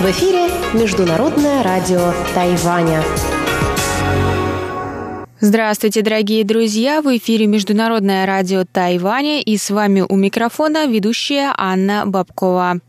В эфире Международное радио Тайваня. Здравствуйте, дорогие друзья! В эфире Международное радио Тайваня и с вами у микрофона ведущая Анна Бабкова.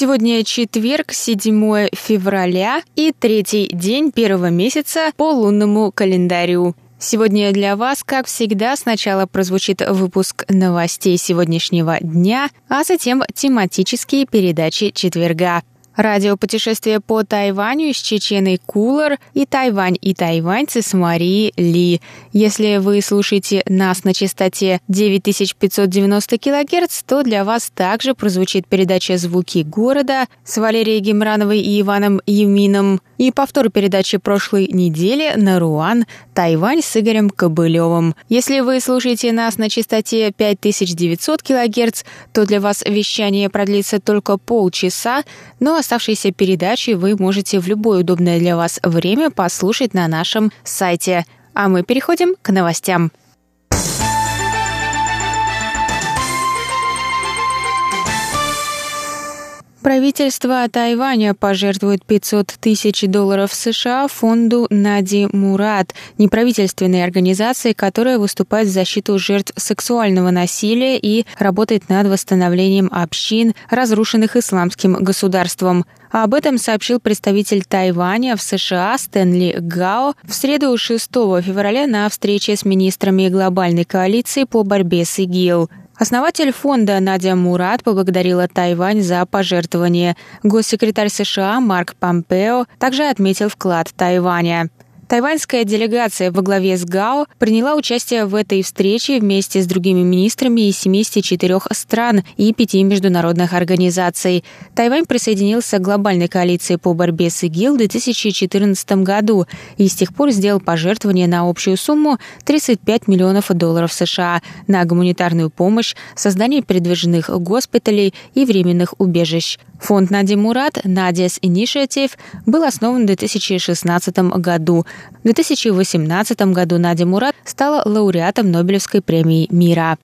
Сегодня четверг, 7 февраля и третий день первого месяца по лунному календарю. Сегодня для вас, как всегда, сначала прозвучит выпуск новостей сегодняшнего дня, а затем тематические передачи четверга. Радиопутешествие по Тайваню с Чеченой Кулар и Тайвань и тайваньцы с Марией Ли. Если вы слушаете нас на частоте 9590 кГц, то для вас также прозвучит передача «Звуки города» с Валерией Гемрановой и Иваном Юмином и повтор передачи прошлой недели на Руан, Тайвань с Игорем Кобылевым. Если вы слушаете нас на частоте 5900 кГц, то для вас вещание продлится только полчаса, но оставшиеся передачи вы можете в любое удобное для вас время послушать на нашем сайте. А мы переходим к новостям. Правительство Тайваня пожертвует 500 тысяч долларов США фонду Нади Мурат, неправительственной организации, которая выступает в защиту жертв сексуального насилия и работает над восстановлением общин, разрушенных исламским государством. Об этом сообщил представитель Тайваня в США Стэнли Гао в среду 6 февраля на встрече с министрами глобальной коалиции по борьбе с ИГИЛ. Основатель фонда Надя Мурат поблагодарила Тайвань за пожертвование. Госсекретарь США Марк Помпео также отметил вклад Тайваня. Тайваньская делегация во главе с ГАО приняла участие в этой встрече вместе с другими министрами из 74 стран и пяти международных организаций. Тайвань присоединился к глобальной коалиции по борьбе с ИГИЛ в 2014 году и с тех пор сделал пожертвование на общую сумму 35 миллионов долларов США на гуманитарную помощь, создание передвижных госпиталей и временных убежищ. Фонд Нади Мурат «Надя's Initiative» был основан в 2016 году. В 2018 году Надя Мурат стала лауреатом Нобелевской премии мира.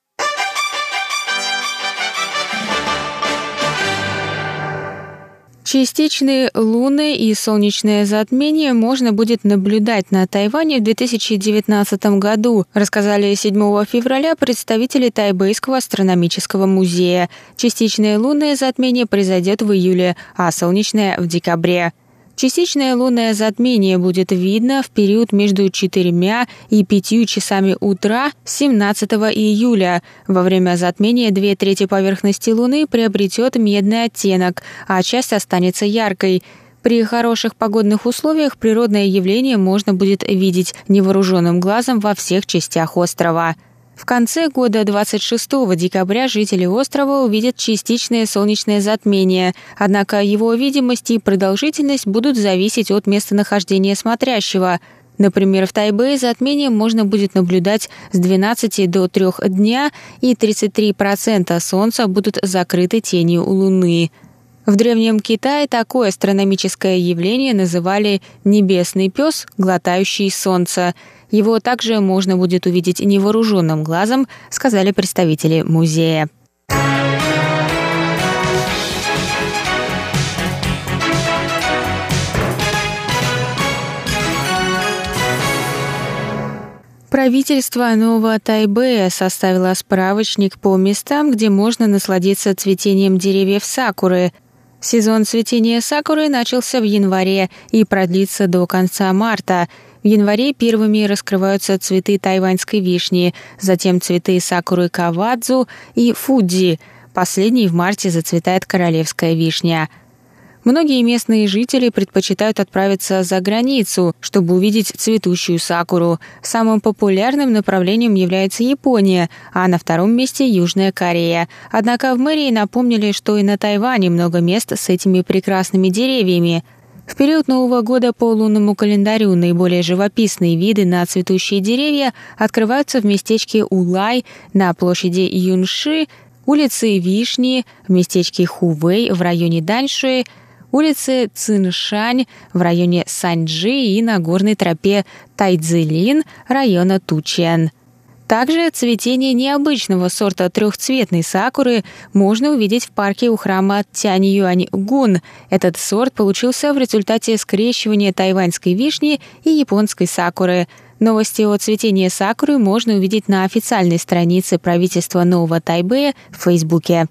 Частичные луны и солнечное затмение можно будет наблюдать на Тайване в 2019 году, рассказали 7 февраля представители Тайбэйского астрономического музея. Частичное лунное затмение произойдет в июле, а солнечное – в декабре. Частичное лунное затмение будет видно в период между 4 и 5 часами утра 17 июля. Во время затмения две трети поверхности Луны приобретет медный оттенок, а часть останется яркой. При хороших погодных условиях природное явление можно будет видеть невооруженным глазом во всех частях острова. В конце года 26 декабря жители острова увидят частичное солнечное затмение, однако его видимость и продолжительность будут зависеть от местонахождения смотрящего. Например, в Тайбэе затмение можно будет наблюдать с 12 до 3 дня, и 33% Солнца будут закрыты тенью у Луны. В Древнем Китае такое астрономическое явление называли «небесный пес, глотающий солнце». Его также можно будет увидеть невооруженным глазом, сказали представители музея. Правительство Нового Тайбэя составило справочник по местам, где можно насладиться цветением деревьев сакуры. Сезон цветения сакуры начался в январе и продлится до конца марта – в январе первыми раскрываются цветы тайваньской вишни, затем цветы сакуры кавадзу и фудзи. Последний в марте зацветает королевская вишня. Многие местные жители предпочитают отправиться за границу, чтобы увидеть цветущую сакуру. Самым популярным направлением является Япония, а на втором месте Южная Корея. Однако в мэрии напомнили, что и на Тайване много мест с этими прекрасными деревьями – в период Нового года по лунному календарю наиболее живописные виды на цветущие деревья открываются в местечке Улай на площади Юнши, улице Вишни, в местечке Хувей в районе Даньшуи, улице Циншань в районе Саньджи и на горной тропе Тайцзилин района Тучен. Также цветение необычного сорта трехцветной сакуры можно увидеть в парке у храма Тянь-Юань-Гун. Этот сорт получился в результате скрещивания тайваньской вишни и японской сакуры. Новости о цветении сакуры можно увидеть на официальной странице правительства Нового Тайбэя в Фейсбуке.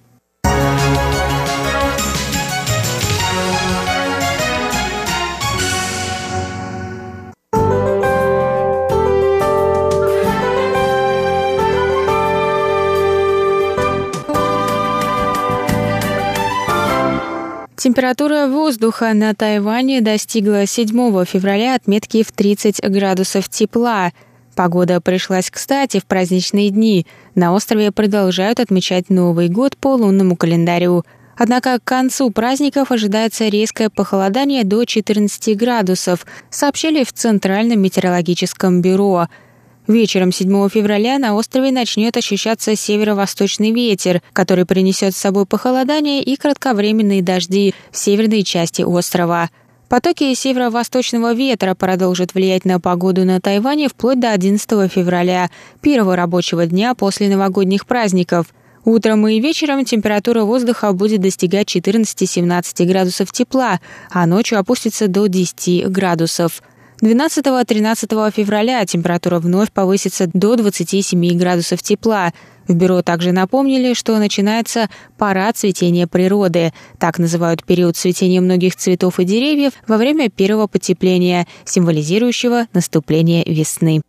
Температура воздуха на Тайване достигла 7 февраля отметки в 30 градусов тепла. Погода пришлась кстати в праздничные дни. На острове продолжают отмечать Новый год по лунному календарю. Однако к концу праздников ожидается резкое похолодание до 14 градусов, сообщили в Центральном метеорологическом бюро – Вечером 7 февраля на острове начнет ощущаться северо-восточный ветер, который принесет с собой похолодание и кратковременные дожди в северной части острова. Потоки северо-восточного ветра продолжат влиять на погоду на Тайване вплоть до 11 февраля, первого рабочего дня после новогодних праздников. Утром и вечером температура воздуха будет достигать 14-17 градусов тепла, а ночью опустится до 10 градусов. 12-13 февраля температура вновь повысится до 27 градусов тепла. В бюро также напомнили, что начинается пора цветения природы. Так называют период цветения многих цветов и деревьев во время первого потепления, символизирующего наступление весны.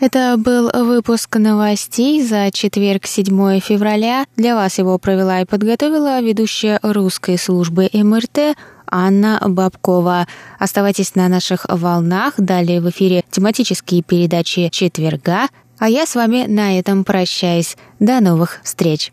Это был выпуск новостей за четверг, 7 февраля. Для вас его провела и подготовила ведущая русской службы МРТ Анна Бабкова. Оставайтесь на наших волнах. Далее в эфире тематические передачи четверга. А я с вами на этом прощаюсь. До новых встреч.